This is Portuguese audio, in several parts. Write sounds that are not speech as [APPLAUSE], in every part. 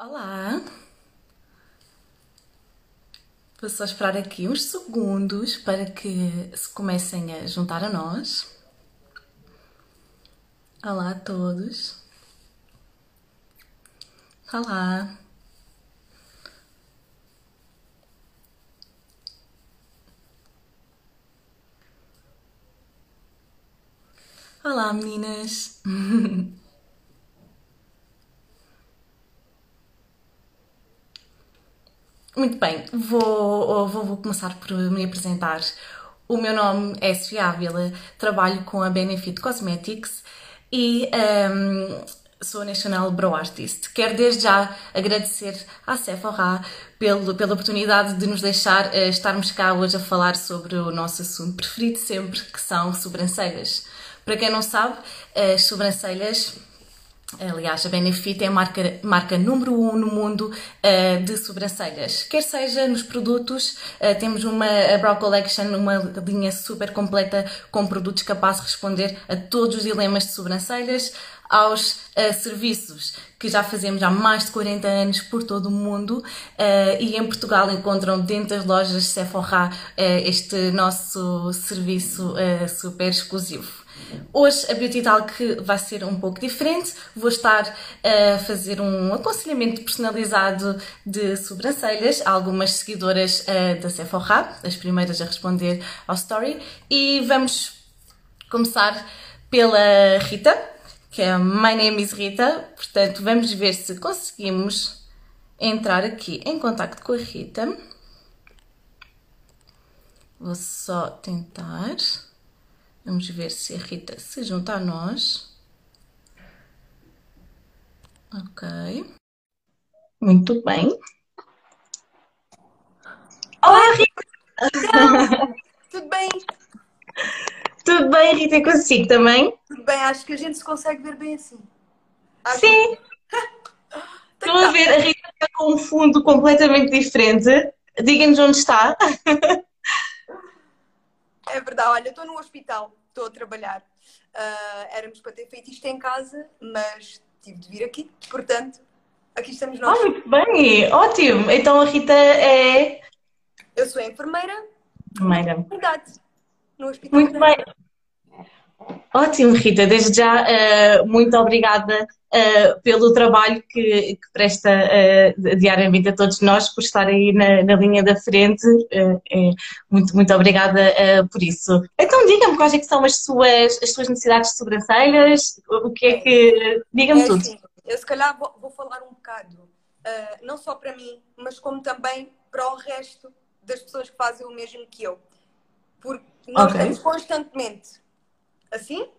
Olá! Vou só esperar aqui uns segundos para que se comecem a juntar a nós. Olá a todos! Olá! Olá meninas! [LAUGHS] Muito bem, vou, vou, vou, começar por me apresentar. O meu nome é Sofia Ávila, trabalho com a Benefit Cosmetics e um, sou National Brow Artist. Quero desde já agradecer à Sephora pelo, pela oportunidade de nos deixar uh, estarmos cá hoje a falar sobre o nosso assunto preferido sempre, que são sobrancelhas. Para quem não sabe, as sobrancelhas Aliás, a Benefit é a marca, marca número 1 um no mundo uh, de sobrancelhas. Quer seja nos produtos, uh, temos uma a Brow Collection, uma linha super completa com produtos capazes de responder a todos os dilemas de sobrancelhas, aos uh, serviços que já fazemos há mais de 40 anos por todo o mundo e em Portugal encontram dentro das lojas Sephora este nosso serviço super exclusivo. Hoje a Beauty Talk vai ser um pouco diferente. Vou estar a fazer um aconselhamento personalizado de sobrancelhas a algumas seguidoras uh, da Sephora, as primeiras a responder ao story. E vamos começar pela Rita, que é My Name is Rita. Portanto, vamos ver se conseguimos entrar aqui em contato com a Rita. Vou só tentar. Vamos ver se a Rita se junta a nós. Ok. Muito bem. Olá, Rita! [LAUGHS] Tudo bem? Tudo bem, Rita, e consigo também? Tudo bem, acho que a gente se consegue ver bem assim. Acho Sim! Que... [LAUGHS] Estão a ver, a Rita está com um fundo completamente diferente. Diga-nos onde está. [LAUGHS] É verdade, olha, estou no hospital estou a trabalhar. Uh, éramos para ter feito isto em casa, mas tive de vir aqui, portanto, aqui estamos nós. Ah, muito bem, ótimo. Então a Rita é. Eu sou enfermeira. Enfermeira. Verdade. No hospital. Muito bem. Ótimo, Rita. Desde já, uh, muito obrigada uh, pelo trabalho que, que presta uh, diariamente a todos nós, por estar aí na, na linha da frente. É, muito, muito obrigada por isso. Então, diga-me quais é são as suas, as suas necessidades de sobrancelhas, o que é que... Diga-me é tudo. Assim, eu, se calhar, vou, vou falar um bocado, não só para mim, mas como também para o resto das pessoas que fazem o mesmo que eu. Porque nós okay. estamos constantemente assim,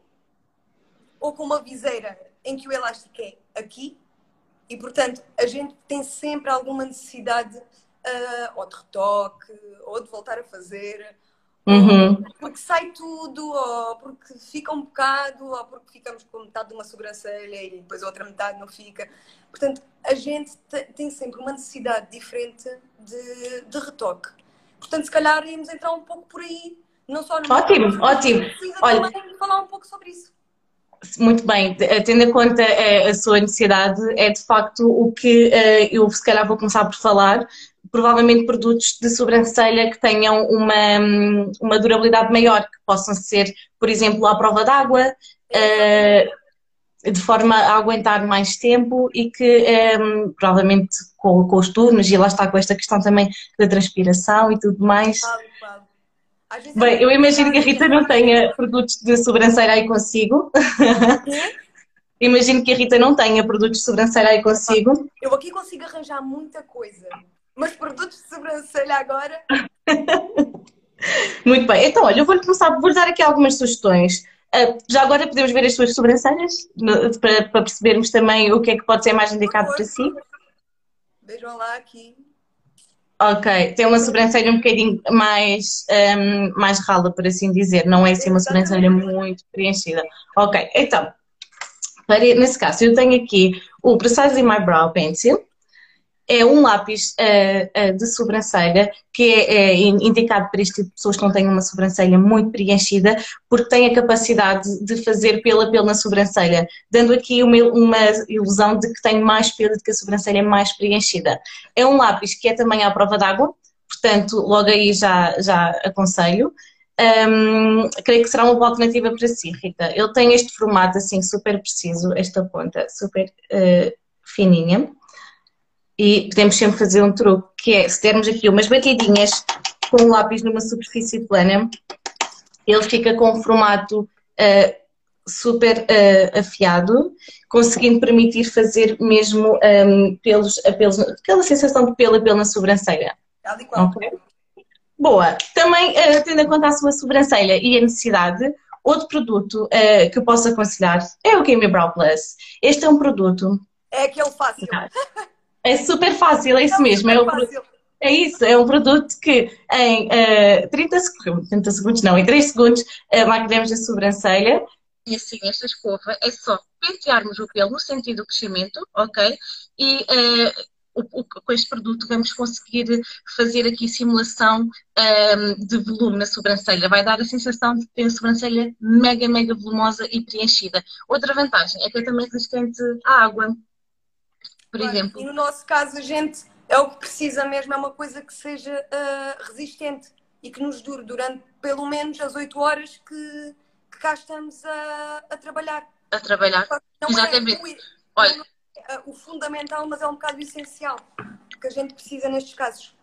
ou com uma viseira em que o elástico é aqui, e portanto a gente tem sempre alguma necessidade uh, ou de retoque, ou de voltar a fazer, uhum. porque sai tudo, ou porque fica um bocado, ou porque ficamos com metade de uma sobrancelha e depois a outra metade não fica. Portanto, a gente tem sempre uma necessidade diferente de, de retoque. Portanto, se calhar íamos entrar um pouco por aí não só no Ótimo, meu, ótimo. Olha, falar um pouco sobre isso. Muito bem, tendo em conta eh, a sua necessidade, é de facto o que eh, eu se calhar vou começar por falar. Provavelmente produtos de sobrancelha que tenham uma, uma durabilidade maior, que possam ser, por exemplo, à prova d'água, eh, de forma a aguentar mais tempo e que provavelmente com, com os turnos, e lá está com esta questão também da transpiração e tudo mais. Claro Bem, eu [LAUGHS] imagino que a Rita não tenha produtos de sobrancelha aí consigo. imagino que a Rita não tenha produtos de sobrancelha aí consigo. Eu aqui consigo arranjar muita coisa, mas produtos de sobrancelha agora. [LAUGHS] Muito bem, então olha, eu vou-lhe começar, vou dar aqui algumas sugestões. Uh, já agora podemos ver as suas sobrancelhas para, para, percebermos também o que é que pode ser mais indicado para si. Vejam lá aqui. Ok, tem uma sobrancelha um bocadinho mais, um, mais rala, por assim dizer, não é assim uma sobrancelha muito preenchida. Ok, então, para, nesse caso, eu tenho aqui o Precise My Brow Pencil é um lápis uh, uh, de sobrancelha que é, é, indicado para este tipo de pessoas que não têm uma sobrancelha muito preenchida, porque tem a capacidade de fazer pelo a pelo na sobrancelha, dando aqui uma, uma ilusão de que tem mais pelo de que a sobrancelha é mais preenchida. É um lápis que é também à prova d'água, portanto, logo aí já, já aconselho. Um, creio que será uma boa alternativa para si, Rita. Ele tem este formato assim super preciso, esta ponta super uh, fininha. E podemos sempre fazer um truque, que é, se dermos aqui umas batidinhas com o lápis numa superfície plana, ele fica com um formato uh, super uh, afiado, conseguindo permitir fazer mesmo um, pelos, pelos, aquela sensação de pelo a pelo na sobrancelha. Okay? Boa. Também, uh, tendo em conta a sua sobrancelha e a necessidade, outro produto uh, que eu posso aconselhar é o Game Brow Plus. Este é um produto. É aquele fácil. [LAUGHS] É super fácil, é isso é mesmo. É, um, é, isso, é um produto que em uh, 30 segundos, 30 segundos não, em 3 segundos uh, maquilhamos a sobrancelha. E assim, esta escova é só pentearmos o pelo no sentido do crescimento, ok? E uh, o, o, com este produto vamos conseguir fazer aqui simulação um, de volume na sobrancelha. Vai dar a sensação de ter a sobrancelha mega, mega volumosa e preenchida. Outra vantagem é que é também resistente à água, por claro. exemplo. E no nosso caso, a gente é o que precisa mesmo, é uma coisa que seja uh, resistente e que nos dure durante pelo menos as 8 horas que, que cá estamos a, a trabalhar. A trabalhar, não é exatamente. É, Olha, o fundamental, mas é um bocado essencial que a gente precisa nestes casos.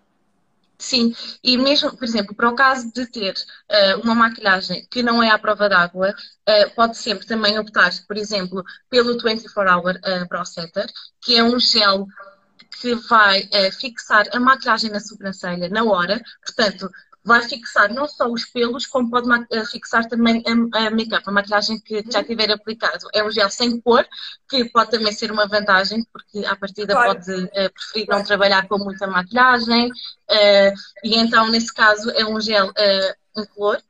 Sim, e mesmo, por exemplo, para o caso de ter uh, uma maquilhagem que não é à prova d'água, uh, pode sempre também optar, por exemplo, pelo 24 Hour uh, Brow Setter, que é um gel que vai fixar a maquilhagem na sobrancelha na hora, portanto, vai fixar não só os pelos, como pode eh, fixar também a, a make-up, a maquilhagem que já tiver aplicado. É um gel sem cor, que pode também ser uma vantagem, porque à partida claro. pode uh, preferir não trabalhar com muita maquilhagem. Uh, e então, nesse caso, é um gel uh, incolor.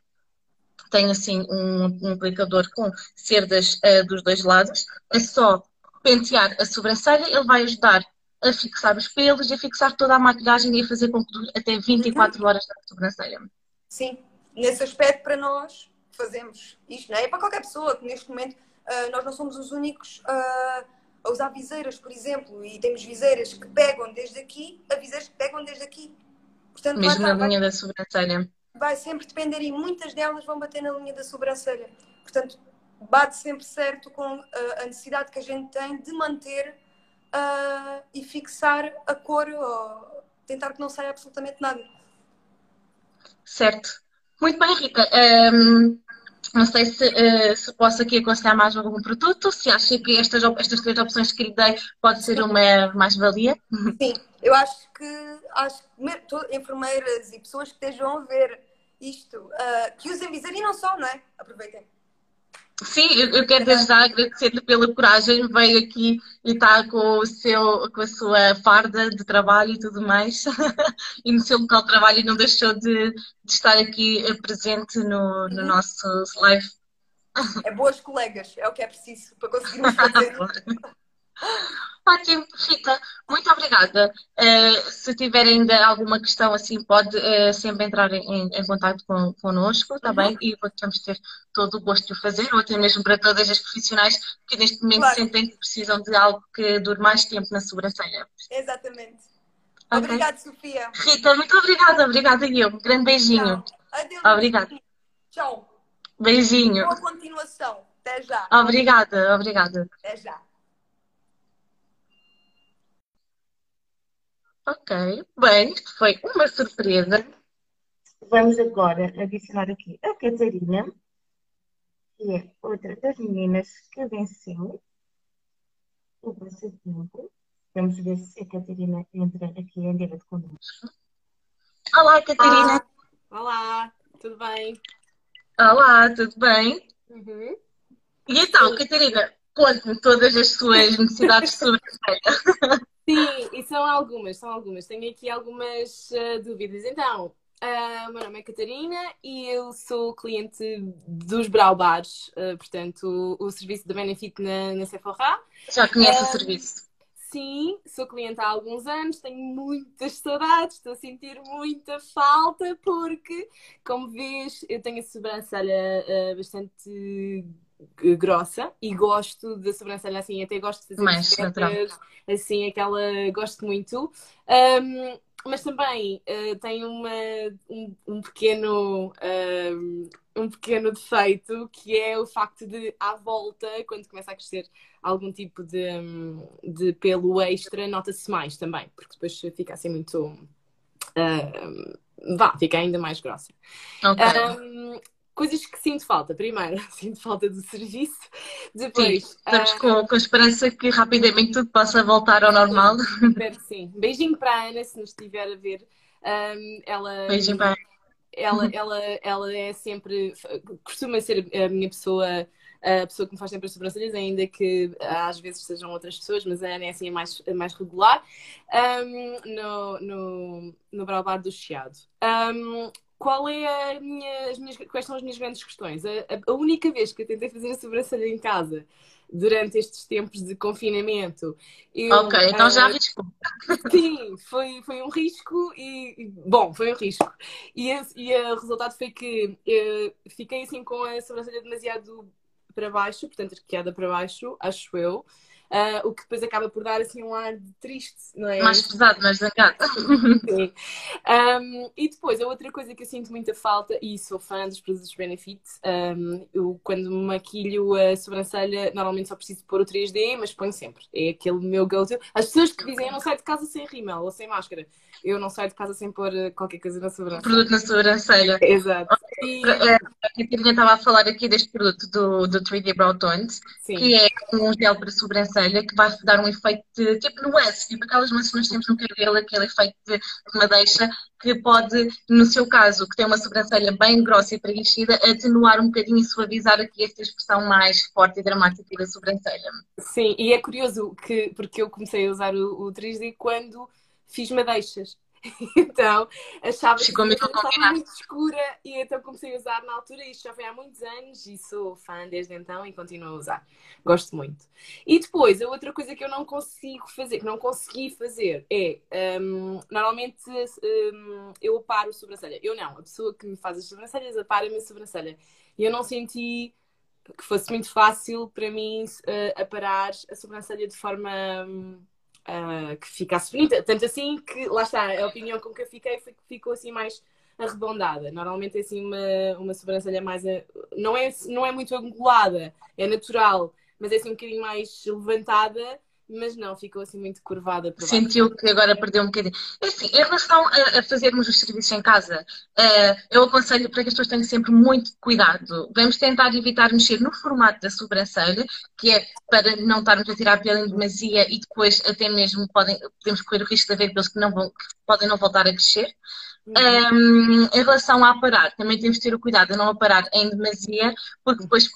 Tem assim um, um aplicador com cerdas dos dois lados. É só pentear a sobrancelha, ele vai ajudar a fixar os pelos, a fixar toda a maquilhagem e a fazer com que dure até 24 uhum. horas na sobrancelha. Sim, nesse aspecto para nós fazemos isto, não é? é para qualquer pessoa que neste momento uh, nós não somos os únicos uh, a usar viseiras, por exemplo, e temos viseiras que pegam desde aqui a viseiras que pegam desde aqui. Portanto, Mesmo na linha da sobrancelha. Vai sempre depender e muitas delas vão bater na linha da sobrancelha. Portanto, bate sempre certo com uh, a necessidade que a gente tem de manter uh, e fixar a cor ou tentar que não saia absolutamente nada. Certo. Muito bem, Rita. Um, não sei se, uh, se posso aqui aconselhar mais algum produto, se acha que estas, estas três opções que lhe dei pode ser uma mais-valia. [LAUGHS] Sim, eu acho que, acho que enfermeiras e pessoas que estejam a ver isto, uh, que usem viseira e não só, não é? Aproveitem. Sim, eu, quero desde já agradecer-lhe pela coragem, veio aqui e está com, o seu, com a sua farda de trabalho e tudo mais, [LAUGHS] e no seu local de trabalho não deixou de, de estar aqui eh, presente no, no nosso live. É boas colegas, é o que é preciso para conseguirmos fazer. [LAUGHS] Ótimo, Rita, muito obrigada. Uh, se tiver ainda alguma questão assim, pode uh, sempre entrar em, em contato com, connosco, está uhum. bem? E vamos ter todo o gosto de o fazer, ou até mesmo para todas as profissionais que neste momento claro. sentem que precisam de algo que dure mais tempo na sobrancelha. Exatamente. Okay. Obrigada, Sofia. Rita, muito obrigada, obrigada eu. Um grande beijinho. Adeus. Obrigada. Tchau. Beijinho. Boa continuação. Até já. Obrigada, obrigada. Até já. Ok, bem, isto foi uma surpresa. Vamos agora adicionar aqui a Catarina, que é outra das meninas que venceu o passatempo. Vamos ver se a Catarina entra aqui em direto connosco. Olá, Catarina. Olá, tudo bem? Olá, tudo bem? Uhum. E então, Catarina, conte-me todas as suas necessidades a Sim, e são algumas, são algumas. Tenho aqui algumas uh, dúvidas. Então, uh, meu nome é Catarina e eu sou cliente dos Brau Bars, uh, portanto, o, o, serviço da Benefit na, na Sephora. Já conhece o serviço? sim, sou cliente há alguns anos, tenho muitas saudades, estou a sentir muita falta, porque, como vês, eu tenho a sobrancelha bastante grossa e gosto da sobrancelha assim, até gosto de fazer mais assim, aquela gosto muito. Um, mas também uh, tem uma, um, um pequeno um, um pequeno defeito que é o facto de à volta, quando começa a crescer algum tipo de, de pelo extra, nota-se mais também, porque depois fica assim muito uh, vá, fica ainda mais grossa. Okay. Coisas que sinto falta. Primeiro, [LAUGHS] sinto falta do serviço. Depois. Sim, estamos uh... com, com a esperança que rapidamente tudo possa voltar ao normal. Espero que sim. Beijinho para a Ana, se nos estiver a ver. Um, ela, Beijinho para ela, ela, ela é sempre. costuma ser a minha pessoa a pessoa que me faz sempre as sobrancelhas, ainda que às vezes sejam outras pessoas, mas a Ana é assim a mais, a mais regular, um, no, no, no Brau Bar do Chiado. Um, qual é minha, as minhas, quais são as minhas grandes questões? A, a, única vez que eu tentei fazer a sobrancelha em casa durante estes tempos de confinamento. Eu, ok, então já uh, arriscou. [LAUGHS] Sim, foi, foi um risco e, bom, foi um risco. E, e o resultado foi que eu fiquei assim com a sobrancelha demasiado para baixo, portanto arqueada para baixo, acho eu. Uh, o que depois acaba por dar assim um ar de triste, não é? Mais pesado, mais zangado. [LAUGHS] Sim. Um, e depois, a outra coisa que eu sinto muita falta, e sou fã dos produtos Benefit, um, eu quando me maquilho a sobrancelha, normalmente só preciso pôr o 3D, mas ponho sempre. É aquele meu go-to. As pessoas que dizem eu não saio de casa sem rímel ou sem máscara, eu não saio de casa sem pôr eh, qualquer coisa na sobrancelha. Produto na sobrancelha. Exato. E... A Catarina estava a falar aqui deste produto do, do 3D Brow Tones, Sim. que é um gel para sobrancelha que vai dar um efeito de, tipo nuance, tipo aquelas nuances que nós temos no cabelo, aquele efeito de, de madeixa que pode, no seu caso, que tem uma sobrancelha bem grossa e preenchida, atenuar um bocadinho e suavizar aqui esta expressão mais forte e dramática da sobrancelha. Sim, e é curioso que, porque eu comecei a usar o, o 3D quando fiz madeixas. [LAUGHS] então achava Ficou que estava muito escura e então comecei a usar na altura. Isto já foi há muitos anos e sou fã desde então e continuo a usar. Gosto muito. E depois, a outra coisa que eu não consigo fazer, que não consegui fazer, é um, normalmente um, eu aparo sobrancelha. Eu não, a pessoa que me faz as sobrancelhas apara-me a sobrancelha. E eu não senti que fosse muito fácil para mim uh, aparar a sobrancelha de forma. Um, uh, que ficasse bonita. Tanto assim que, lá está, a opinião com que eu fiquei foi que ficou assim mais arredondada. Normalmente é assim uma, uma sobrancelha mais. Não é, não é muito angulada, é natural, mas é assim um bocadinho mais levantada mas não, ficou assim muito curvada. Sentiu que agora perdeu um bocadinho. É assim, em relação a, a fazermos os serviços em casa, uh, eu aconselho para que as pessoas tenham sempre muito cuidado. Vamos tentar evitar mexer no formato da sobrancelha, que é para não estarmos a tirar pelo em demasia e depois até mesmo podem, podemos correr o risco de haver pelos que, não vão, que podem não voltar a crescer. Um, em relação a aparar, também temos de ter o cuidado de não aparar em demasia, porque depois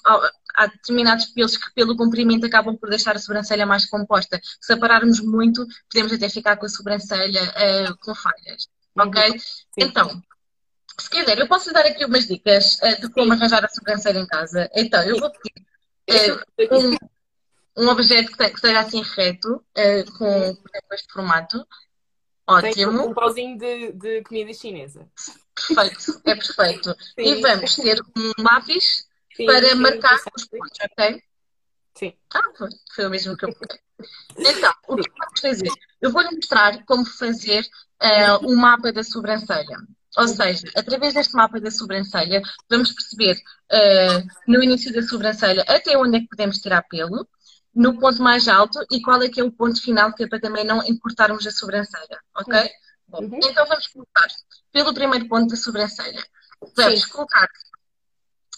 há determinados pelos que, pelo comprimento, acabam por deixar a sobrancelha mais composta. Se apararmos muito, podemos até ficar com a sobrancelha uh, com falhas. Ok? Sim. Então, se quiser, eu posso dar aqui umas dicas uh, de como arranjar a sobrancelha em casa. Então, eu vou pedir uh, um, um, objeto que, que esteja assim reto, com, com este formato. Ótimo. um pauzinho de, de comida chinesa. Perfeito, é perfeito. Sim. E vamos ter um lápis sim, para sim, marcar os pontos, ok? Sim. Ah, foi, foi o mesmo que eu [LAUGHS] Então, o que vamos fazer? Eu vou-lhe mostrar como fazer uh, o mapa da sobrancelha. Ou seja, através deste mapa da sobrancelha, vamos perceber uh, no início da sobrancelha até onde é que podemos tirar pelo, no ponto mais alto e qual é que é o ponto final, que é para também não encurtarmos a sobrancelha, ok? Uhum. Bom, então vamos começar pelo primeiro ponto da sobrancelha. Vamos Sim. colocar,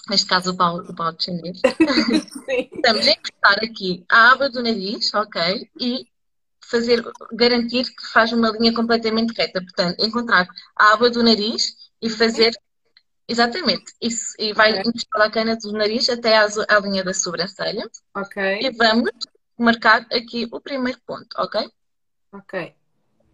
neste caso o pau, o pau de chinês, [LAUGHS] vamos encurtar aqui a aba do nariz, ok? E fazer, garantir que faz uma linha completamente reta. Portanto, encontrar a aba do nariz e fazer Exatamente, isso. E vai okay. encostar a cana do nariz até à, à linha da sobrancelha. Ok. E vamos marcar aqui o primeiro ponto, ok? Ok.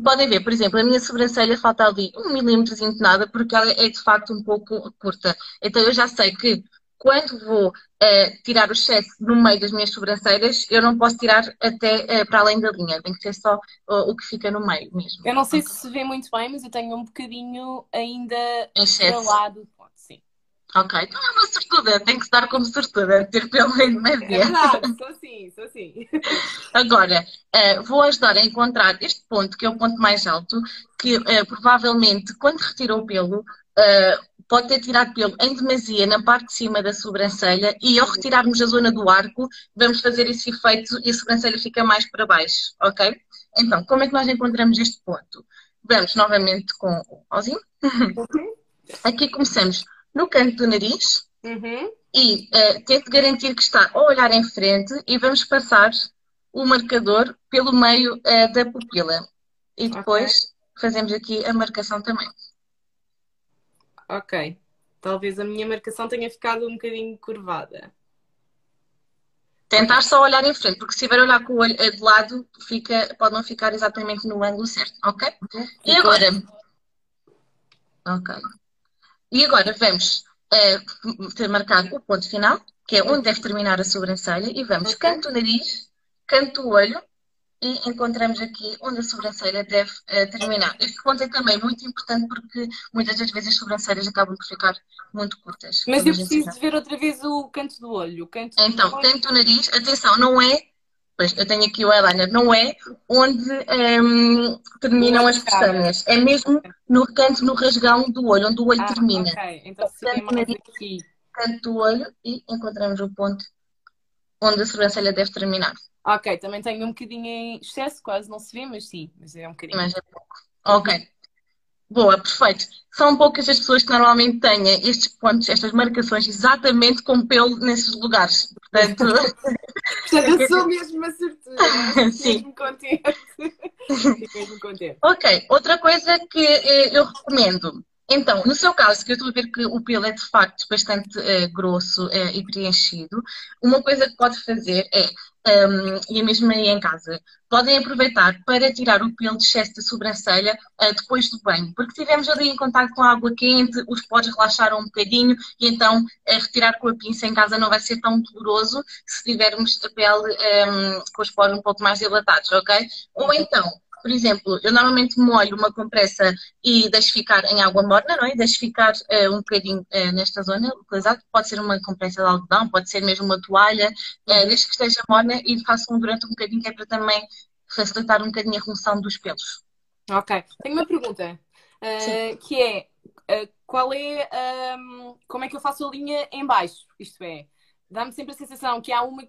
Podem ver, por exemplo, a minha sobrancelha falta ali um milímetro de nada porque ela é de facto um pouco curta. Então eu já sei que quando vou uh, tirar o excesso no meio das minhas sobrancelhas, eu não posso tirar até uh, para além da linha, tem que ser só uh, o que fica no meio mesmo. Eu não sei okay. se se vê muito bem, mas eu tenho um bocadinho ainda para lado. Sim. Ok, então é uma sortuda, tem que se dar como sortuda, [LAUGHS] ter pelo meio de É verdade, sou assim, sou assim. [LAUGHS] Agora, vou ajudar a encontrar este ponto, que é o ponto mais alto, que provavelmente quando retira o pelo, Uh, pode ter tirado pelo em demasia na parte de cima da sobrancelha e ao retirarmos a zona do arco, vamos fazer esse efeito e a sobrancelha fica mais para baixo, ok? Então, como é que nós encontramos este ponto? Vamos novamente com o pauzinho. Uhum. Aqui começamos no canto do nariz uhum. e uh, tento garantir que está a olhar em frente e vamos passar o marcador pelo meio uh, da pupila. E depois okay. fazemos aqui a marcação também ok. Talvez a minha marcação tenha ficado um bocadinho curvada. Tentar só olhar em frente, porque se tiver a olhar com o olho de lado, fica, pode não ficar exatamente no ângulo certo, ok? E agora? Ok. E agora vamos uh, marcar o ponto final, que é onde deve terminar a sobrancelha, e vamos okay. canto do nariz, canto do olho, e encontramos aqui onde a sobrancelha deve uh, terminar. Este ponto é também muito importante porque muitas das vezes as sobrancelhas acabam por ficar muito curtas. Mas eu preciso de ver outra vez o canto do olho. Canto então, do canto do nariz, atenção, não é. Pois, eu tenho aqui o eyeliner, não é onde um, ehm, terminam as pestanas. É mesmo no canto, no rasgão do olho, onde o olho ah, termina. Ok, então seria mais nariz, aqui. Canto do olho e encontramos o ponto onde a sobrancelha deve terminar. Ok, também tenho um bocadinho em excesso, quase não se vê, mas sim, mas é um bocadinho. Mas é pouco. Ok. Boa, perfeito. São poucas as pessoas que normalmente têm estes pontos, estas marcações, exatamente com pelo nesses lugares. Portanto, [LAUGHS] Portanto eu sou mesmo uma sortuda. [LAUGHS] Sim. Mesmo contente. [LAUGHS] mesmo contente. Ok, outra coisa que eh, eu recomendo então, no seu caso, que eu estou a ver que o pelo é de facto bastante uh, grosso uh, e preenchido, uma coisa que pode fazer é, um, ehm, e é mesmo aí em casa, podem aproveitar para tirar o pelo de excesso da sobrancelha uh, depois do banho. Porque se estivermos ali em contato com a água quente, os poros relaxaram um bocadinho e então retirar com a pinça em casa não vai ser tão doloroso se tivermos a pele um, ehm, com os poros um pouco mais dilatados, ok? Ou então, por exemplo, eu normalmente molho uma compressa e deixo ficar em água morna, não é? Deixo ficar uh, um bocadinho uh, nesta zona localizada. Pode ser uma compressa de algodão, pode ser mesmo uma toalha, uh, desde que esteja morna e faço um durante um bocadinho, que é para também facilitar um bocadinho a remoção dos pelos. Ok. Tenho uma pergunta, uh, que é qual é, um, como é que eu faço a linha em baixo? Isto é, dá-me sempre a sensação que há uma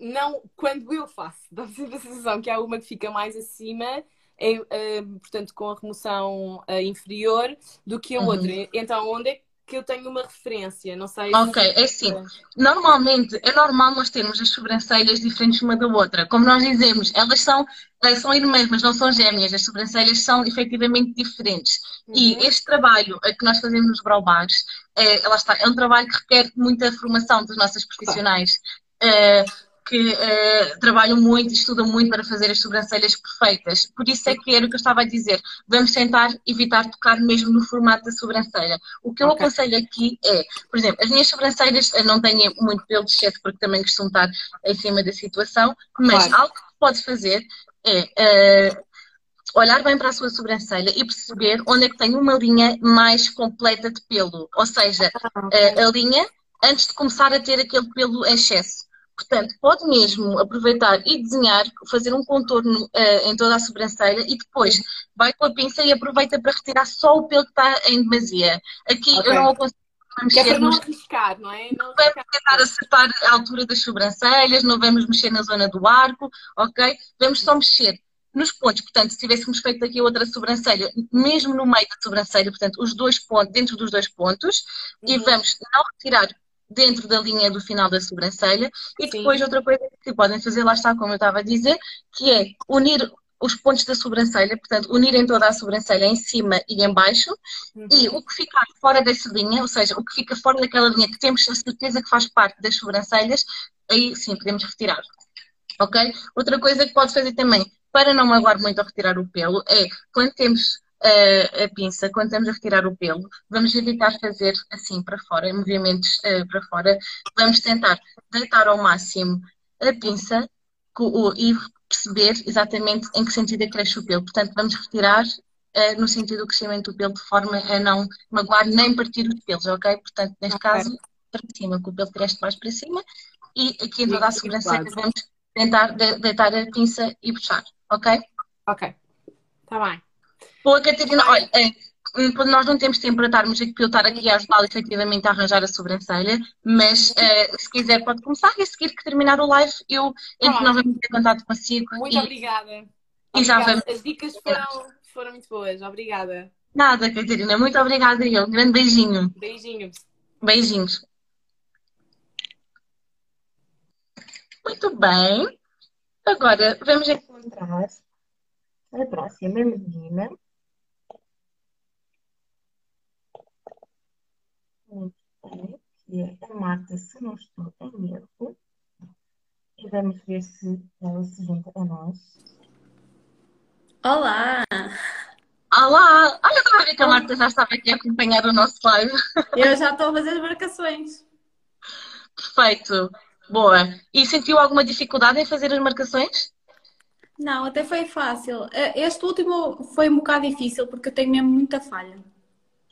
não quando eu faço, [LAUGHS] dá sempre a sensação que há uma que fica mais acima, é, é, portanto, com a remoção é, inferior, do que a uhum. outra. Então, onde é que eu tenho uma referência? Não sei. Ok, se... é assim. Normalmente, é normal nós termos as sobrancelhas diferentes uma da outra. Como nós dizemos, elas são, eh, são irmãs, mas não são gêmeas. As sobrancelhas são efetivamente diferentes. Uhum. E este trabalho que nós fazemos nos brow bars, é, está, é um trabalho que requer muita formação dos nossos profissionais. Uh, que uh, trabalham muito estudam muito para fazer as sobrancelhas perfeitas. Por isso é que era o que eu estava a dizer. Vamos tentar evitar tocar mesmo no formato da sobrancelha. O que eu okay. aconselho aqui é, por exemplo, as minhas sobrancelhas não têm muito pelo de excesso porque também costumo estar em cima da situação, mas claro. algo que pode fazer é uh, olhar bem para a sua sobrancelha e perceber onde é que tem uma linha mais completa de pelo. Ou seja, ah, uh, a linha antes de começar a ter aquele pelo em excesso. Portanto, pode mesmo aproveitar e desenhar, fazer um contorno uh, em toda a sobrancelha e depois vai com a pinça e aproveita para retirar só o pelo que está em demasia. Aqui okay. eu não aconselho vamos que é para não arriscar, não é? Não, não vamos tentar acertar a altura das sobrancelhas, não vamos mexer na zona do arco, ok? Vamos só mexer nos pontos. Portanto, se tivéssemos feito aqui outra sobrancelha, mesmo no meio da sobrancelha, portanto, os dois pontos, dentro dos dois pontos, uhum. e vamos não retirar dentro da linha do final da sobrancelha. E depois Sim. outra coisa que podem fazer, lá está, como eu estava a dizer, que é unir os pontos da sobrancelha, portanto, unirem toda a sobrancelha em cima e em baixo, uhum. e o que ficar fora dessa linha, ou seja, o que fica fora daquela linha que temos a certeza que faz parte das sobrancelhas, aí sim podemos retirar. Ok? Outra coisa que pode fazer também, para não magoar muito ao retirar o pelo, é quando temos a, a, pinça quando estamos a retirar o pelo. Vamos evitar fazer assim para fora, movimentos uh, para fora. Vamos tentar deitar ao máximo a pinça e perceber exatamente em que sentido é que cresce o pelo. Portanto, vamos retirar uh, no sentido do crescimento do pelo, de forma a não magoar nem partir os pelos, ok? Portanto, neste okay. caso, para cima, que o pelo cresce mais para cima. E aqui em toda a sobrancelha vamos tentar deitar a pinça e puxar, ok? Ok, está bem. Boa, Catarina, olha, é, nós não temos tempo para estarmos aqui, para eu estar aqui a ajudá-lo efetivamente a arranjar a sobrancelha, mas uh, se quiser pode começar e a seguir que terminar o live eu entro novamente em contato consigo. Muito e, obrigada. E obrigada. já vamos. As dicas foram, foram muito boas, obrigada. Nada, Catarina, muito obrigada eu. Um grande beijinho. Beijinhos. Beijinhos. Muito bem. Agora vamos encontrar a próxima menina. Bem, que é a Marta, se não estou em erro. E vamos ver se ela se junta a nós. Olá! Olá! Olha, estava a ver que a Marta já estava aqui a acompanhar o nosso live. Eu já estou a fazer as marcações. Perfeito! Boa! E sentiu alguma dificuldade em fazer as marcações? Não, até foi fácil. Eh, este último foi um bocado difícil porque eu tenho mesmo muita falha.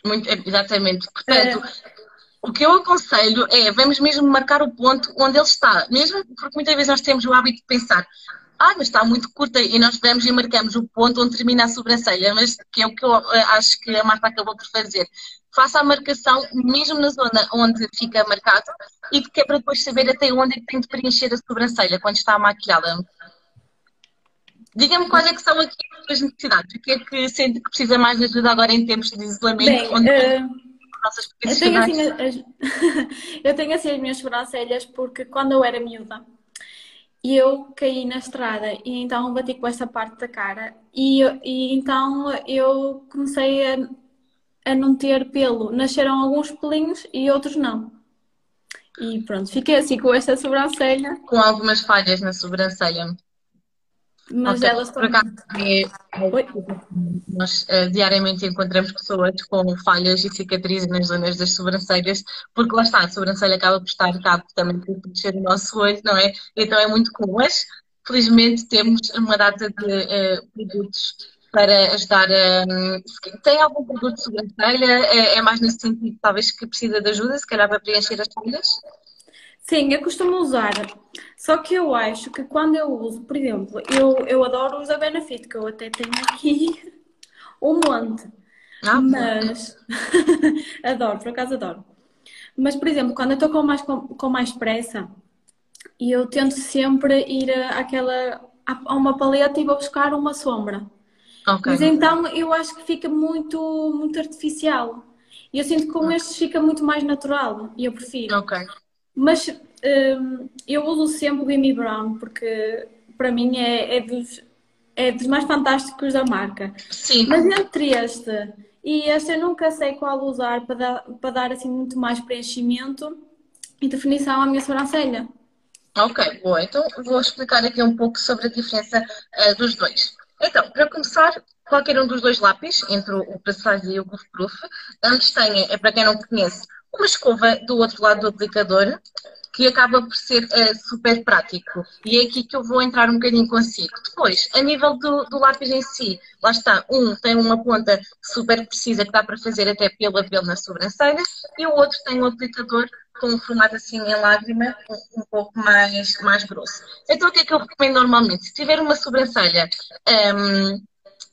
Muito, exatamente. Portanto, é... o que eu aconselho é vamos mesmo marcar o ponto onde ele está. Mesmo porque muitas vezes nós temos o hábito de pensar ah, mas está muito curta e nós vamos e marcamos o ponto onde termina a sobrancelha, mas que é o que eu eh, acho que a Marta acabou por fazer. Faça a marcação mesmo na zona onde fica marcado e que é para depois saber até onde é que tem de preencher a sobrancelha quando está maquiada. Diga-me quais é que são aqui as suas necessidades. O que é que sente que precisa mais de ajuda agora em tempos de isolamento? Bem, onde uh, eu, tenho assim, as, [LAUGHS] eu tenho assim as minhas sobrancelhas porque quando eu era miúda eu caí na estrada e então bati com essa parte da cara e, e então eu comecei a, a não ter pelo. Nasceram alguns pelinhos e outros não. E pronto, fiquei assim com esta sobrancelha. Com algumas falhas na sobrancelha. Mas okay. elas. Por acaso, é, nós uh, diariamente encontramos pessoas com falhas e cicatrizes nas zonas das sobrancelhas, porque lá está, a sobrancelha acaba por estar cabo também por proteger o nosso olho, não é? Então é muito comum. Mas, felizmente, temos uma data de uh, produtos para ajudar a. Um, tem algum produto de sobrancelha? É, é mais nesse sentido, talvez, que precisa de ajuda, se calhar para preencher as falhas? Sim, eu costumo usar. Só que eu acho que quando eu uso, por exemplo, eu, eu adoro usar Benefit, que eu até tenho aqui [LAUGHS] um monte. Ah, mas [LAUGHS] adoro, por acaso adoro. Mas, por exemplo, quando eu estou com mais, com, com mais pressa, eu tento sempre ir àquela, a uma paleta e vou buscar uma sombra. Okay. Mas então eu acho que fica muito, muito artificial. E eu sinto que com estes fica muito mais natural. E eu prefiro. Ok. Mas um, eu uso sempre o Gimme Brown porque para mim é, é, dos, é dos mais fantásticos da marca. Sim. Mas entre este e este eu nunca sei qual usar para dar, para dar assim muito mais preenchimento e definição à minha sobrancelha. Ok, boa. Então vou explicar aqui um pouco sobre a diferença uh, dos dois. Então, para começar, qualquer um dos dois lápis, entre o Precise e o Goof Proof, antes tem, é para quem não conhece, uma escova do outro lado do aplicador, que acaba por ser uh, super prático. E é aqui que eu vou entrar um bocadinho consigo. Depois, a nível do, do, lápis em si, lá está, um tem uma ponta super precisa que dá para fazer até pelo pelo na sobrancelha, e o outro tem um aplicador com um formato assim em lágrima, um, um pouco mais, mais grosso. Então, o que é que eu recomendo normalmente? Se tiver uma sobrancelha um, ehm,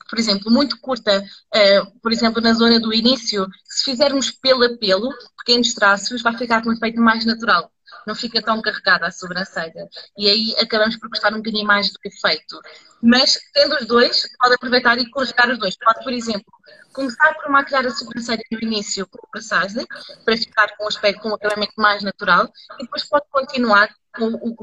por exemplo, muito curta, uh, por exemplo, na zona do início, se fizermos pelo a pelo, pequenos traços, vai ficar com um efeito mais natural. Não fica tão carregada a sobrancelha. E aí acabamos por gostar um bocadinho mais do efeito. Mas, tendo os dois, pode aproveitar e conjugar os dois. Pode, por exemplo, começar por maquilhar a sobrancelha no início com passagem, para ficar com um aspecto, com um acabamento mais natural, e depois pode continuar com o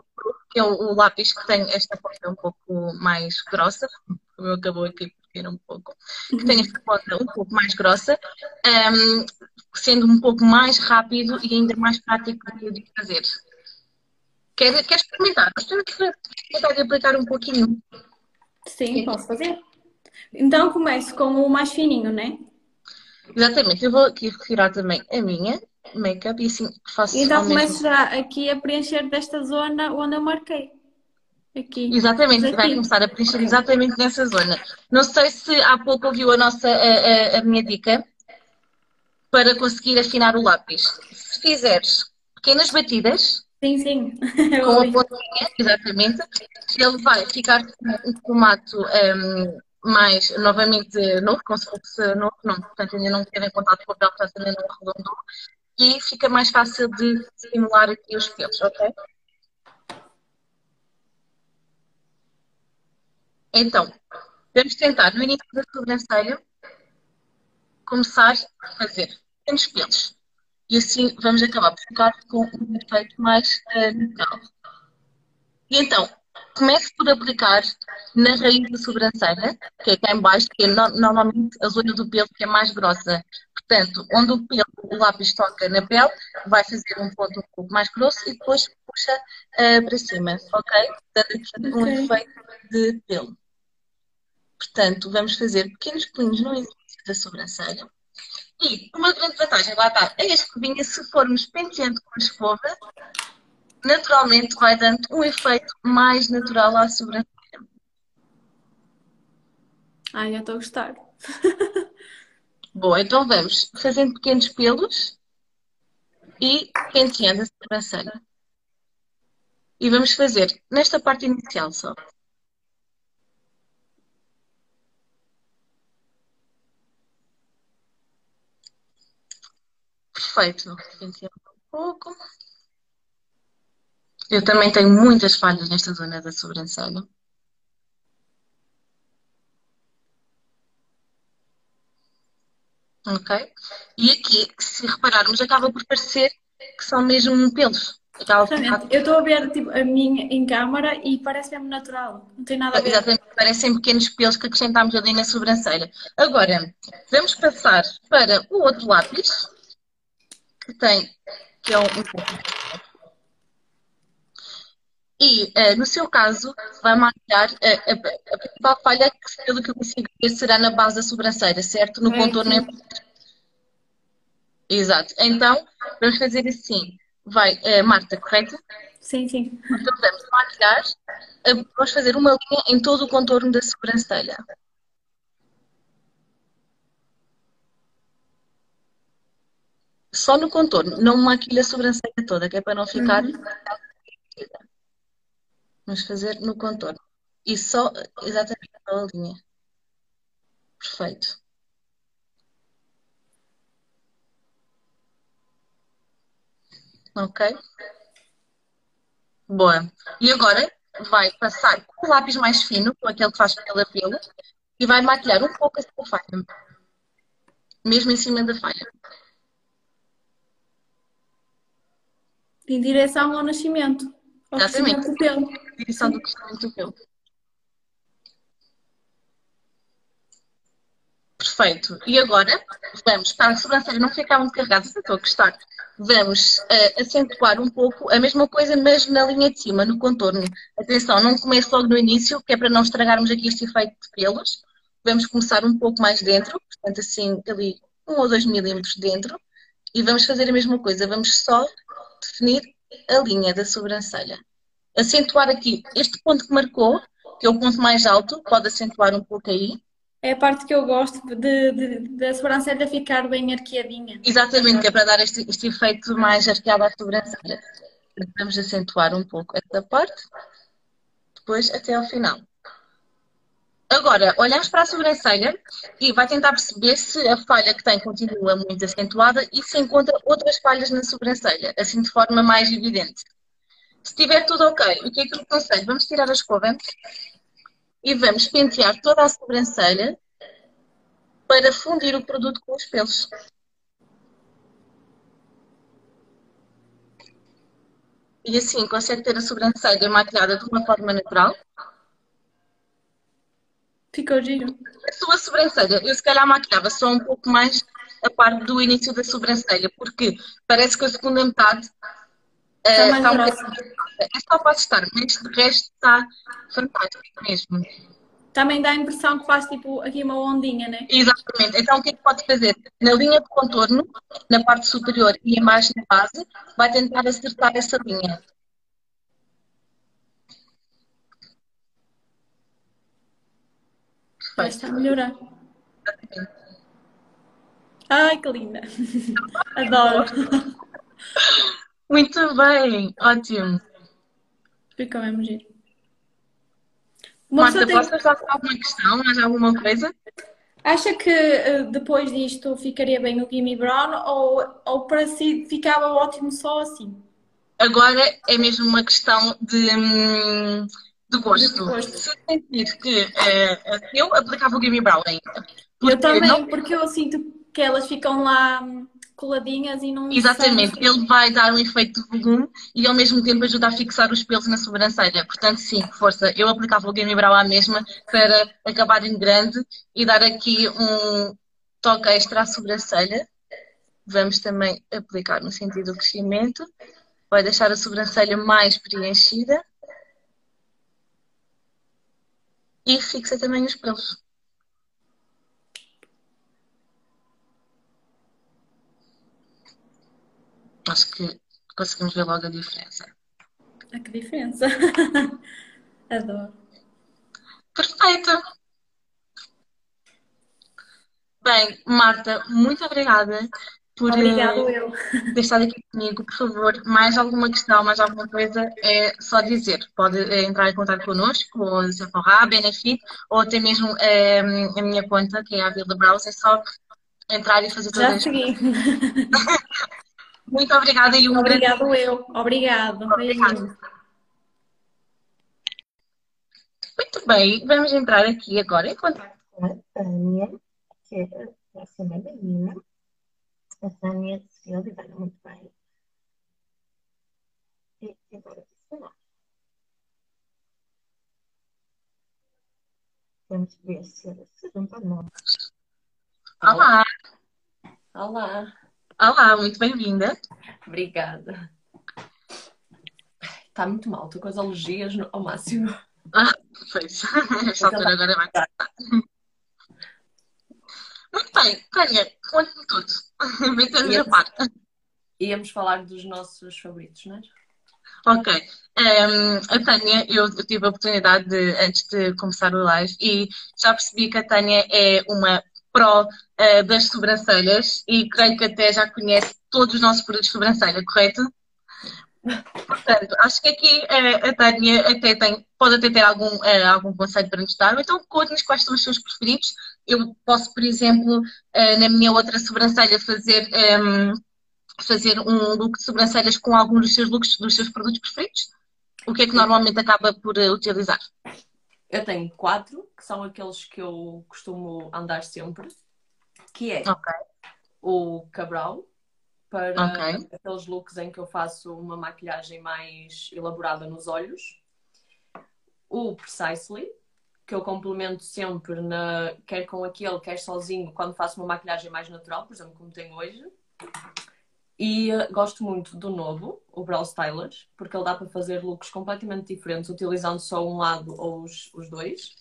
que é o, lápis que tem esta ponta um pouco mais grossa, como acabou aqui um pouco, que tem esta ponta um pouco mais grossa, um, sendo um pouco mais rápido e ainda mais prático de fazer. Quer, quer experimentar? Gostaria de aplicar um pouquinho. Sim, posso fazer. Então começo com o mais fininho, né? Exatamente, eu vou aqui retirar também a minha make-up e assim faço Então começo já aqui a preencher desta zona onde eu marquei. Aqui. Exatamente, vai começar a preencher exatamente nessa zona. Não sei se há pouco ouviu a nossa a, a, a minha dica para conseguir afinar o lápis. Se fizeres pequenas batidas, sim, sim. [LAUGHS] com a pontinha, exatamente, ele vai ficar com um formato um, mais novamente novo, como se fosse novo, não, portanto ainda não teve em contato com o papel, portanto ainda não arredondou, e fica mais fácil de simular aqui os pelos, ok? Então, vamos tentar, no início da sobrancelha, começar a fazer pequenos pelos. E assim vamos acabar por ficar com um efeito mais uh, natural. E então, comece por aplicar na raiz da sobrancelha, que é cá em baixo, que é no, normalmente a zona do pelo que é mais grossa. Portanto, onde o pelo, o lápis toca na pele, vai fazer um ponto um pouco mais grosso e depois puxa uh, para cima, ok? Dando aqui um efeito de pelo. Portanto, vamos fazer pequenos pelinhos no início da sobrancelha. E uma grande vantagem, lá está, a escovinha, se formos penteando com a escova, naturalmente vai dando um efeito mais natural à sobrancelha. Ai, já estou a gostar. [LAUGHS] Bom, então vamos fazendo pequenos pelos e penteando a sobrancelha. E vamos fazer nesta parte inicial só. Perfeito. Um pouco. Eu também tenho muitas falhas nesta zona da sobrancelha. Ok? E aqui, se repararmos, acaba por parecer que são mesmo pelos. Eu estou a ver tipo, a minha em câmara e parece mesmo natural. Não tem nada a ver. Exatamente, parecem pequenos pelos que acrescentámos ali na sobrancelha. Agora, vamos passar para o outro lápis, que tem, que é um, e, uh, no seu caso, vai uh, a, a, principal falha, que, pelo que eu consigo ver, será na base da sobrancelha, certo? No é, contorno. Sim. Exato. Então, vamos fazer assim. Vai, uh, Marta, correto? Sim, sim. Então, vamos maquiar. vamos fazer uma linha em todo o contorno da sobrancelha. Só no contorno, não maquilha a sobrancelha toda, que é para não ficar. Uhum. Vamos fazer no contorno. E só, exatamente a linha. Perfeito. Ok? Boa. E agora vai passar com o lápis mais fino, com aquele que faz pela pelo, e vai maquilhar um pouco essa falha. Mesmo em cima da falha. Em direção ao nascimento. Exatamente. Do pelo. Direção do crescimento do pelo. Perfeito. E agora, vamos, para a sobrancelha não ficar muito carregada, se estou a gostar, vamos uh, acentuar um pouco a mesma coisa, mas na linha de cima, no contorno. Atenção, não comece logo no início, que é para não estragarmos aqui este efeito de pelos. Vamos começar um pouco mais dentro, portanto assim, ali um ou dois milímetros dentro, e vamos fazer a mesma coisa. Vamos só definir a linha da sobrancelha. Acentuar aqui este ponto que marcou, que é o ponto mais alto, pode acentuar um pouco aí. É a parte que eu gosto de, de, da sobrancelha ficar bem arqueadinha. Exatamente, que é para dar este, este efeito mais arqueado à sobrancelha. Vamos acentuar um pouco esta parte, depois até ao final. Agora, olhamos para a sobrancelha e vai tentar perceber se a falha que tem continua muito acentuada e se encontra outras falhas na sobrancelha, assim de forma mais evidente. Se estiver tudo ok, o que é que eu aconselho? Vamos tirar a escova e vamos pentear toda a sobrancelha para fundir o produto com os pelos. E assim consegue ter a sobrancelha maquilhada de uma forma natural. Ficou giro. A sua sobrancelha, eu se calhar maquilhava só um pouco mais a parte do início da sobrancelha, porque parece que a segunda metade Está uh, mais está grossa. É só pode estar, mas de resto está fantástico mesmo. também dá a impressão que faz tipo aqui uma ondinha, né? Exatamente. Então o que é que pode fazer? Na linha de contorno, na parte superior e embaixo na base, vai tentar acertar essa linha. Estar a melhorar. Ai, que linda! [LAUGHS] Adoro! Muito bem, ótimo. Ficou mesmo giro. Marta, tem... posso fazer alguma questão? Mais alguma coisa? Acha que eh, depois disto ficaria bem o Gimme Brown ou, ou para si ficava ótimo só assim? Agora é mesmo uma questão de, hum, de gosto. De gosto. Se eu sentir que uh, eu aplicava o Gimme ainda. Eu também, não... porque eu sinto que elas ficam lá hum, coladinhas e não. Exatamente, ele vai dar um efeito de volume e ao mesmo tempo ajuda a fixar os pelos na sobrancelha. Portanto, sim, força. Eu aplicava o Game Brow à mesma para acabar em grande e dar aqui um toque extra à sobrancelha. Vamos também aplicar no sentido do crescimento. Vai deixar a sobrancelha mais preenchida. E fixa também os pelos. Acho que conseguimos ver logo a diferença. Ah, que diferença! [LAUGHS] Adoro. Perfeito! Bem, Marta, muito obrigada por Obrigado, eu. [LAUGHS] ter estado aqui comigo. Por favor, mais alguma questão, mais alguma coisa, é só dizer. Pode é, entrar em contato connosco, ou a Sephora, Benefit, ou até mesmo é, a minha conta, que é a Vila Browse. É só entrar e fazer todas Já segui. [LAUGHS] Muito obrigada e um Obrigado grande... eu. Obrigado. Obrigado. Muito bem, vamos entrar aqui agora em contato com a Tânia, que é a próxima menina. A Tânia se lidar muito bem. E agora falar. Vamos ver se ela se junta a nós. Olá! Olá! Olá, muito bem-vinda. Obrigada. Está muito mal, estou com as alergias ao máximo. Ah, pois. [LAUGHS] Esta altura agora vai passar. Muito bem, Tânia, conte-me tudo. Vem a parte. Íamos falar dos nossos favoritos, não é? Ok. Um, a Tânia, eu, eu, tive a oportunidade de, antes de começar o live e já percebi que a Tânia é uma pró uh, das sobrancelhas e creio que até já conhece todos os nossos produtos de sobrancelha, correto? [LAUGHS] Portanto, acho que aqui uh, a Tânia até tem, pode até ter algum, uh, algum conselho para nos dar, então conte-nos quais são os seus preferidos. Eu posso, por exemplo, na minha outra sobrancelha fazer, um, ehm, fazer um look de sobrancelhas com algum dos seus looks, dos seus produtos preferidos. O que é que normalmente acaba por utilizar? Eu tenho quatro, que são aqueles que eu costumo andar sempre, que é okay. o Cabral, para okay. aqueles looks em que eu faço uma maquilhagem mais elaborada nos olhos. O Precisely, que eu complemento sempre, na, quer com aquele, quer sozinho, quando faço uma maquilhagem mais natural, por exemplo, como tenho hoje. E uh, gosto muito do novo, o Brow Stylers, porque ele dá para fazer looks completamente diferentes, utilizando só um lado ou os, os dois.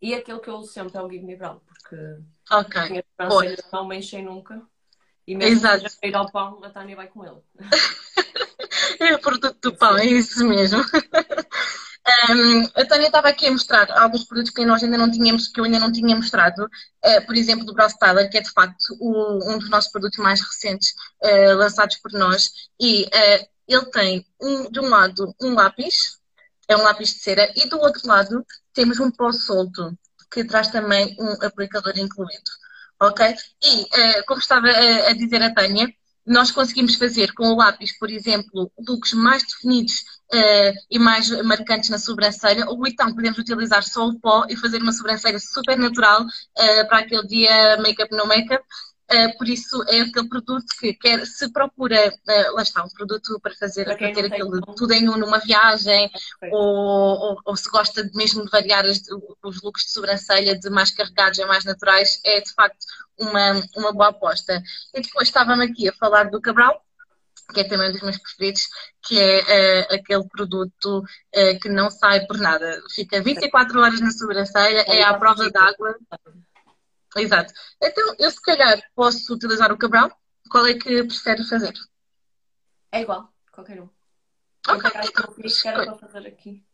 E aquele que eu uso sempre é o Give Me Brown, porque okay. minhas sobrancelhas não me enchem nunca. E mesmo Exato. se ir ao pão, a Tânia vai com ele. [LAUGHS] é o produto do pão, é isso mesmo. [LAUGHS] Um, a Tânia estava aqui a mostrar alguns produtos que nós ainda não tínhamos, que eu ainda não tinha mostrado, uh, por exemplo, do Brow Styler, que é de facto o, um dos nossos produtos mais recentes uh, lançados por nós. E uh, ele tem, um, de um lado, um lápis, é um lápis de cera, e do outro lado temos um pó solto, que traz também um aplicador incluído. Ok? E, como estava a dizer a Tânia, nós conseguimos fazer com o lápis, por exemplo, looks mais definidos uh, e mais marcantes na sobrancelha, ou então podemos utilizar só o pó e fazer uma sobrancelha super natural uh, para aquele dia make-up no make-up. Uh, por isso é aquele produto que quer, se procura, uh, lá está, um produto para fazer, para, para ter aquele tudo em um numa viagem, ou, ou, ou, se gosta mesmo de variar as, os looks de sobrancelha de mais carregados a mais naturais, é de facto uma, uma boa aposta. E depois estávamos aqui a falar do Cabral, que é também um dos meus preferidos, que é uh, aquele produto uh, que não sai por nada. Fica 24 horas na sobrancelha, é à prova d'água. Exato. Então, eu se calhar posso utilizar o Cabral. Qual é que prefere fazer? É igual, qualquer um. Ok, então, para fazer aqui.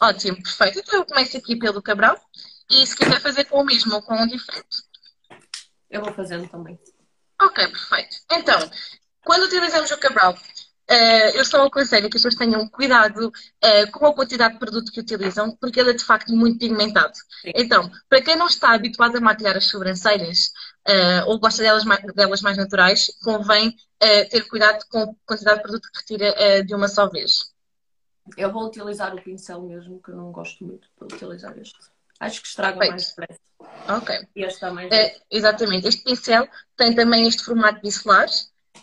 Ótimo, perfeito. Então eu começo aqui pelo Cabral e se quiser fazer com o mesmo ou com um diferente. Eu vou fazendo também. Ok, perfeito. Então, quando utilizamos o Cabral, Uh, eu só aconselho que as pessoas tenham cuidado uh, com a quantidade de produto que utilizam, porque ele é de facto muito pigmentado. Sim. Então, para quem não está habituado a maquilhar as sobrancelhas uh, ou gosta delas mais, delas mais naturais, convém ter cuidado com a quantidade de produto que retira de uma só vez. Eu vou utilizar o pincel mesmo, que eu não gosto muito de utilizar este. Acho que estraga Feito. mais depressa. Ok. E este também. exatamente. Este pincel tem também este formato biselar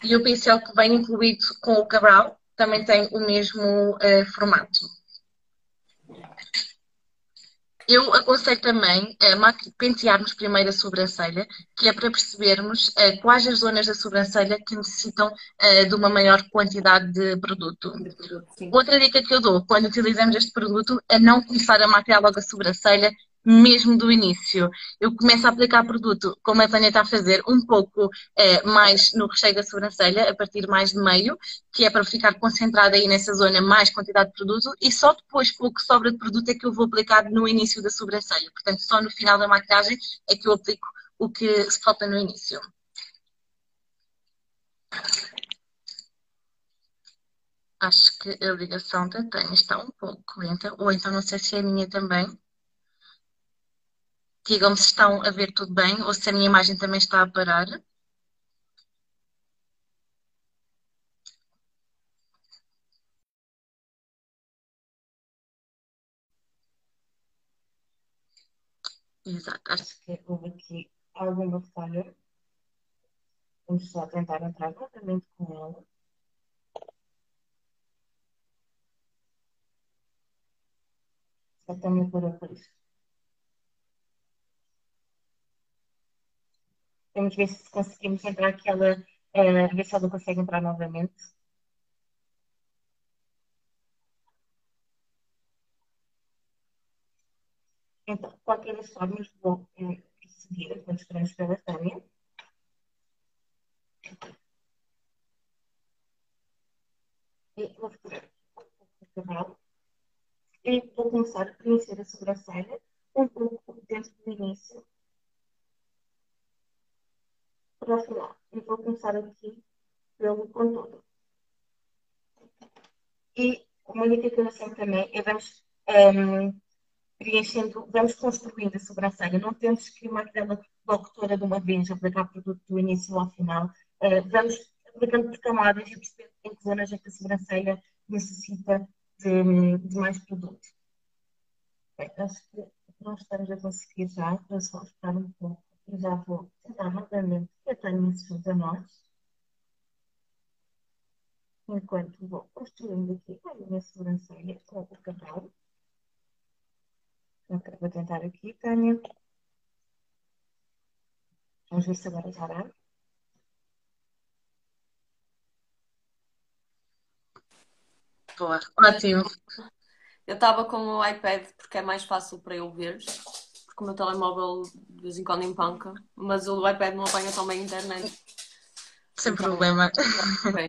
e o pincel que vem incluído com o Cabral também tem o mesmo uh, formato. Eu aconselho também a pentearmos primeiro a sobrancelha, que é para percebermos uh, quais as zonas da sobrancelha que necessitam uh, de uma maior quantidade de produto. De produto Outra dica que eu dou quando utilizamos este produto é não começar a maquiar logo a sobrancelha mesmo do início. Eu começo a aplicar produto, como a Tânia está a fazer, um pouco eh, mais no recheio da sobrancelha, a partir mais de meio, que é para ficar concentrada aí nessa zona mais quantidade de produto, e só depois, pouco sobra de produto, é que eu vou aplicar no início da sobrancelha. Portanto, só no final da maquiagem é que eu aplico o que se falta no início. Acho que a ligação da Tânia está um pouco lenta, ou então não sei se é a minha também. Digam-me se estão a ver tudo bem ou se a minha imagem também está a parar. Exato, acho que houve aqui alguma falha. Vamos só tentar entrar novamente com ela. Só também por isso. Vamos ver se conseguimos entrar aquela. Uh, ver se ela consegue entrar novamente. Então, de qualquer das formas, vou uh, prosseguir quando esperamos pela Tânia. E vou fazer o. E vou começar a preencher a sobrancelha um pouco dentro do início para o final. E vou começar aqui pelo contorno. E uma eu sempre também é vamos um, preenchendo, vamos construindo a sobrancelha. Não temos que maquilhá-la logo toda de uma vez, aplicar produto do início ao final. Uh, vamos aplicando por camadas e percebendo em que zonas é que a sobrancelha necessita de, de mais produto. Bem, acho que não estamos a conseguir já, vou só esperar um pouco e já vou tentar novamente que eu tenho isso a nós. Enquanto vou construindo aqui a minha sobrancelha com o cabelo. Ok, vou tentar aqui, Tânia. Vamos ver se agora já dá. Boa, ótimo. Eu estava com o iPad porque é mais fácil para eu ver porque o meu telemóvel de vez em quando empanca, mas o iPad não apanha tão bem a internet. Sem então, problema. Okay.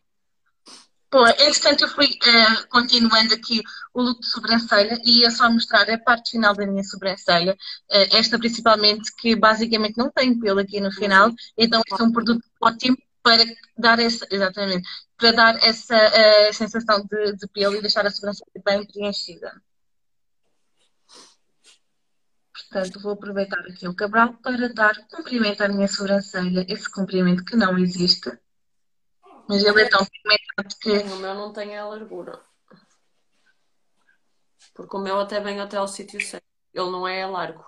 Pô, entretanto eu fui uh, continuando aqui o look de sobrancelha e ia só mostrar a parte final da minha sobrancelha, uh, esta principalmente que basicamente não tem pelo aqui no final, então este é um produto ótimo para dar essa, exatamente, para dar essa uh, sensação de, de pelo e deixar a sobrancelha bem preenchida. Portanto, vou aproveitar aqui o Cabral para dar comprimento à minha sobrancelha, esse comprimento que não existe. Mas ele é tão pigmentado que. O meu não tem a largura. Porque o meu até vem até ao sítio certo. Ele não é largo.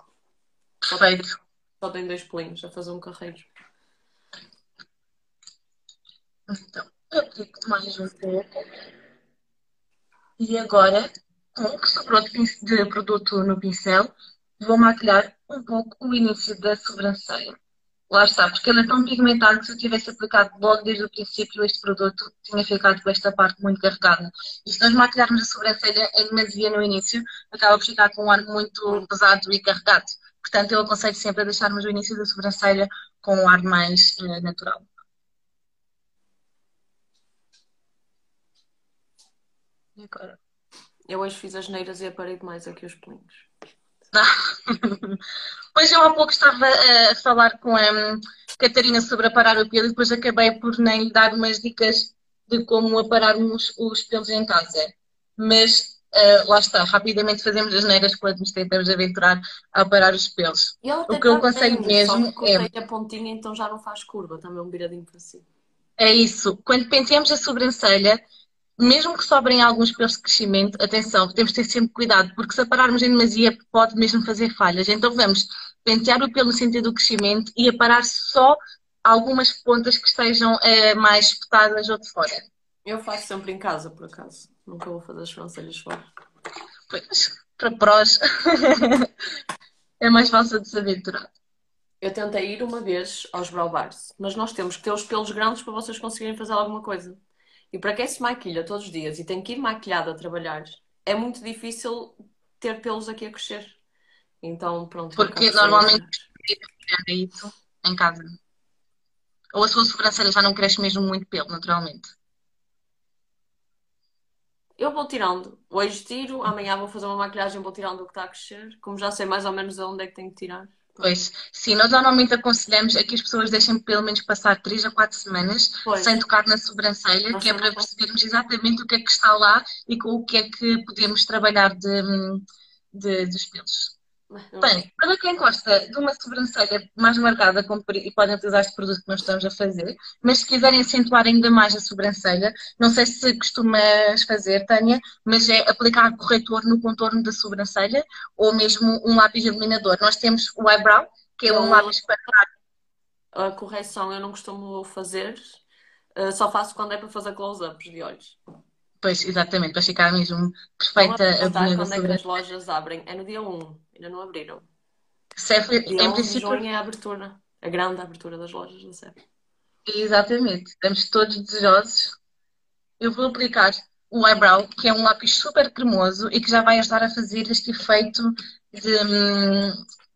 Perfeito. Só tem, só tem dois pelinhos a fazer um carreiro. Então, aplico mais um pouco. E agora, com o que sobrou de produto no pincel, vou maquilhar um pouco o início da sobrancelha. Lá está, porque ele é tão pigmentado que se eu tivesse aplicado logo desde o princípio este produto, tinha ficado com esta parte muito carregada. E se nós maquilharmos a sobrancelha em demasia no início, acaba por ficar com um ar muito pesado e carregado. Portanto, eu aconselho sempre a deixarmos o início da sobrancelha com um ar mais uh, natural. E agora? Eu hoje fiz as neiras e aparei mais aqui os pelinhos. [LAUGHS] Pois eu há pouco estava a falar com a Catarina sobre aparar o pelo e depois acabei por nem lhe dar umas dicas de como apararmos os pelos em casa. Mas uh, lá está, rapidamente fazemos as neiras quando nos tentamos aventurar a aparar os pelos. O que eu aconselho mesmo é. a pontinha, então já não faz curva, também um viradinho para cima. É isso. Quando penteamos a sobrancelha, mesmo que sobrem alguns pelos de crescimento, atenção, temos de ter sempre cuidado, porque se apararmos em demasia pode mesmo fazer falhas. Então vamos pentear o pelo no sentido do crescimento e aparar só algumas pontas que estejam é, mais espetadas ou de fora. Eu faço sempre em casa, por acaso. Nunca vou fazer as sobrancelhas fora. Pois, para prós. [LAUGHS] é mais fácil de se aventurar. Eu tentei ir uma vez aos brow bars, mas nós temos que ter os pelos grandes para vocês conseguirem fazer alguma coisa. E para quem se maquilha todos os dias e tem que ir maquilhado a trabalhar, é muito difícil ter pelos aqui a crescer. Então, pronto. Porque normalmente é isso em casa. Ou a sua sobrancelha já não cresce mesmo muito pelo, naturalmente. Eu vou tirando. Hoje tiro, amanhã vou fazer uma maquilhagem, vou tirando o que está a crescer. Como já sei mais ou menos onde é que tenho que tirar. Pois, sim, nós normalmente aconselhamos a que as pessoas deixem pelo menos passar 3 a 4 semanas pois. sem tocar na sobrancelha, que é para percebermos exatamente o que é que está lá e com o que é que podemos trabalhar de, de dos pelos. Bem, para quem gosta de uma sobrancelha mais marcada, e podem utilizar este produto que nós estamos a fazer, mas se quiserem acentuar ainda mais a sobrancelha, não sei se costumas fazer, Tânia, mas é aplicar corretor no contorno da sobrancelha ou mesmo um lápis iluminador. Nós temos o eyebrow, que é um lápis para. A correção eu não costumo fazer, eh, só faço quando é para fazer close-ups de olhos. Pois, exatamente, para ficar mesmo perfeita a bonita Quando é que as lojas abrem? É no dia 1, ainda não abriram. Sephora, dia em princípio... é a abertura, a grande abertura das lojas da Sephora. Exatamente, estamos todos desejosos. Eu vou aplicar o eyebrow, que é um lápis super cremoso e que já vai ajudar a fazer este efeito de,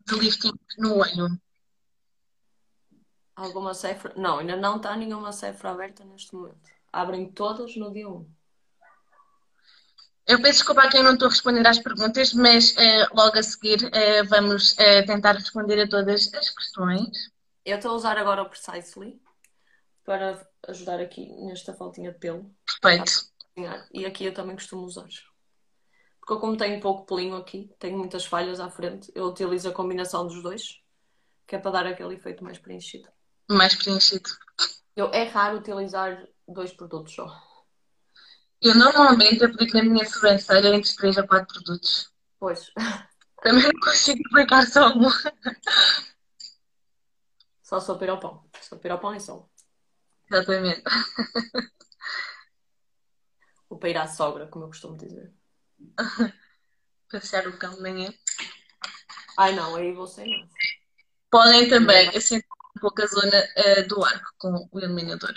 de lifting no olho. Alguma Sephora? Não, ainda não está nenhuma Sephora aberta neste momento. Abrem todas no dia 1. Eu peço desculpa a quem não estou a responder às perguntas, mas uh, logo a seguir uh, vamos uh, tentar responder a todas as questões. Eu estou a usar agora o Precisely para ajudar aqui nesta faltinha de pelo. Perfeito. E aqui eu também costumo usar. Porque eu, como tenho pouco pelinho aqui, tenho muitas falhas à frente, eu utilizo a combinação dos dois, que é para dar aquele efeito mais preenchido. Mais preenchido. Eu, é raro utilizar dois produtos só. Eu normalmente aplico na minha sobrancelha entre 3 a 4 produtos. Pois. [LAUGHS] Também não consigo aplicar só um. Só sou piropão. Sou piropão e sol. Exatamente. [LAUGHS] O para ir à sogra, como eu costumo dizer. [LAUGHS] Passear o cão de manhã. Ai não, aí você não. Podem também assentar um pouco a zona uh, do arco com o iluminador.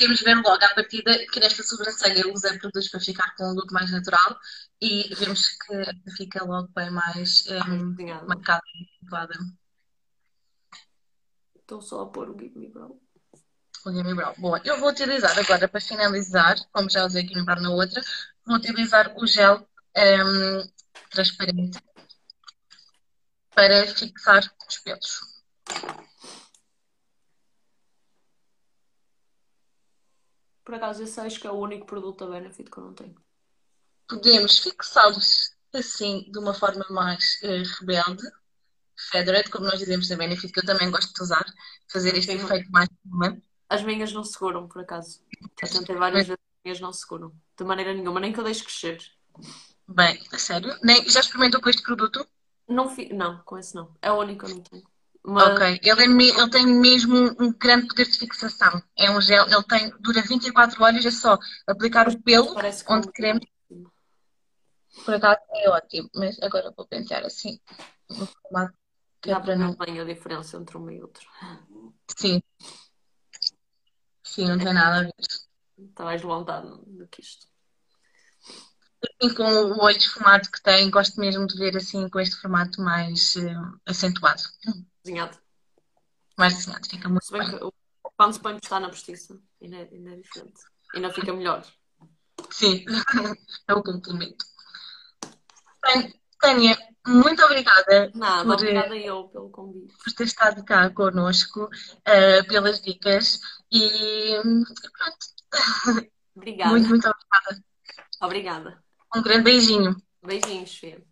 Conseguimos ver logo à partida que nesta sobrancelha usa produtos para ficar com um look mais natural e vemos que fica logo bem mais um, marcada e adequada. Estou só a pôr o Give Me Brow. O Give Me Brow. Boa. Eu vou utilizar agora para finalizar, como já usei aqui no bar na outra, vou utilizar o gel um, transparente para fixar os pelos. Por acaso, esse acho que é o único produto da Benefit que eu não tenho. Podemos fixá-los assim, de uma forma mais uh, rebelde, feathered, como nós dizemos da Benefit, que eu também gosto de usar, fazer este Sim. efeito mais comum. As minhas não seguram, por acaso. Já tentei várias vezes, as minhas não seguram. De maneira nenhuma, nem que eu deixe crescer. Bem, a sério? Nem, já experimentou com este produto? Não, fi... não, com esse não. É o único que eu não tenho. Mas... Ok, ele, é, ele tem mesmo um grande poder de fixação. É um gel, ele tem, dura 24 horas, é só aplicar o pelo onde que queremos. Por acaso é ótimo, mas agora vou pensar assim, no formato que é para não. Não a diferença entre um e outro. Sim. Sim, não tem nada a ver. Está mais vontade do que isto. Assim, com o olho esfumado que tem, gosto mesmo de ver assim com este formato mais uh, acentuado. Desenhado. Mais desenhado, fica muito se bem. bem. Que, quando se põe postar na postiça, ainda, é, ainda é diferente. Ainda fica melhor. Sim, [LAUGHS] é o complemento. Bem, Tânia, muito obrigada. Nada, por, obrigada eu pelo convite. Por ter estado cá connosco, uh, pelas dicas e pronto. Obrigada. Muito, muito obrigada. Obrigada. Um grande beijinho. Beijinhos, filho.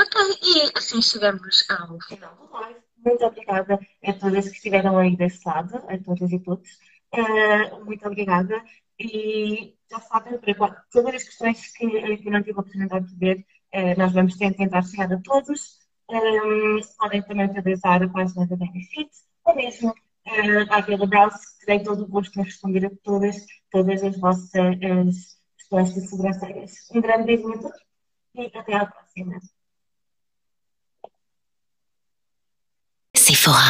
Ok, e assim chegamos ao final do live. Muito obrigada a todas que estiveram aí desse lado, a todas e todos. Uh, muito obrigada. E já sabem, todas as questões que, que não tive a oportunidade de ver, uh, nós vamos tentar chegar a todos. Um, podem também utilizar a página da Benefit, ou mesmo uh, a Vila Browse, terei todo o gosto em responder a todas, todas as vossas questões de seguranças. Um grande beijo a todos e até à próxima. Sephora.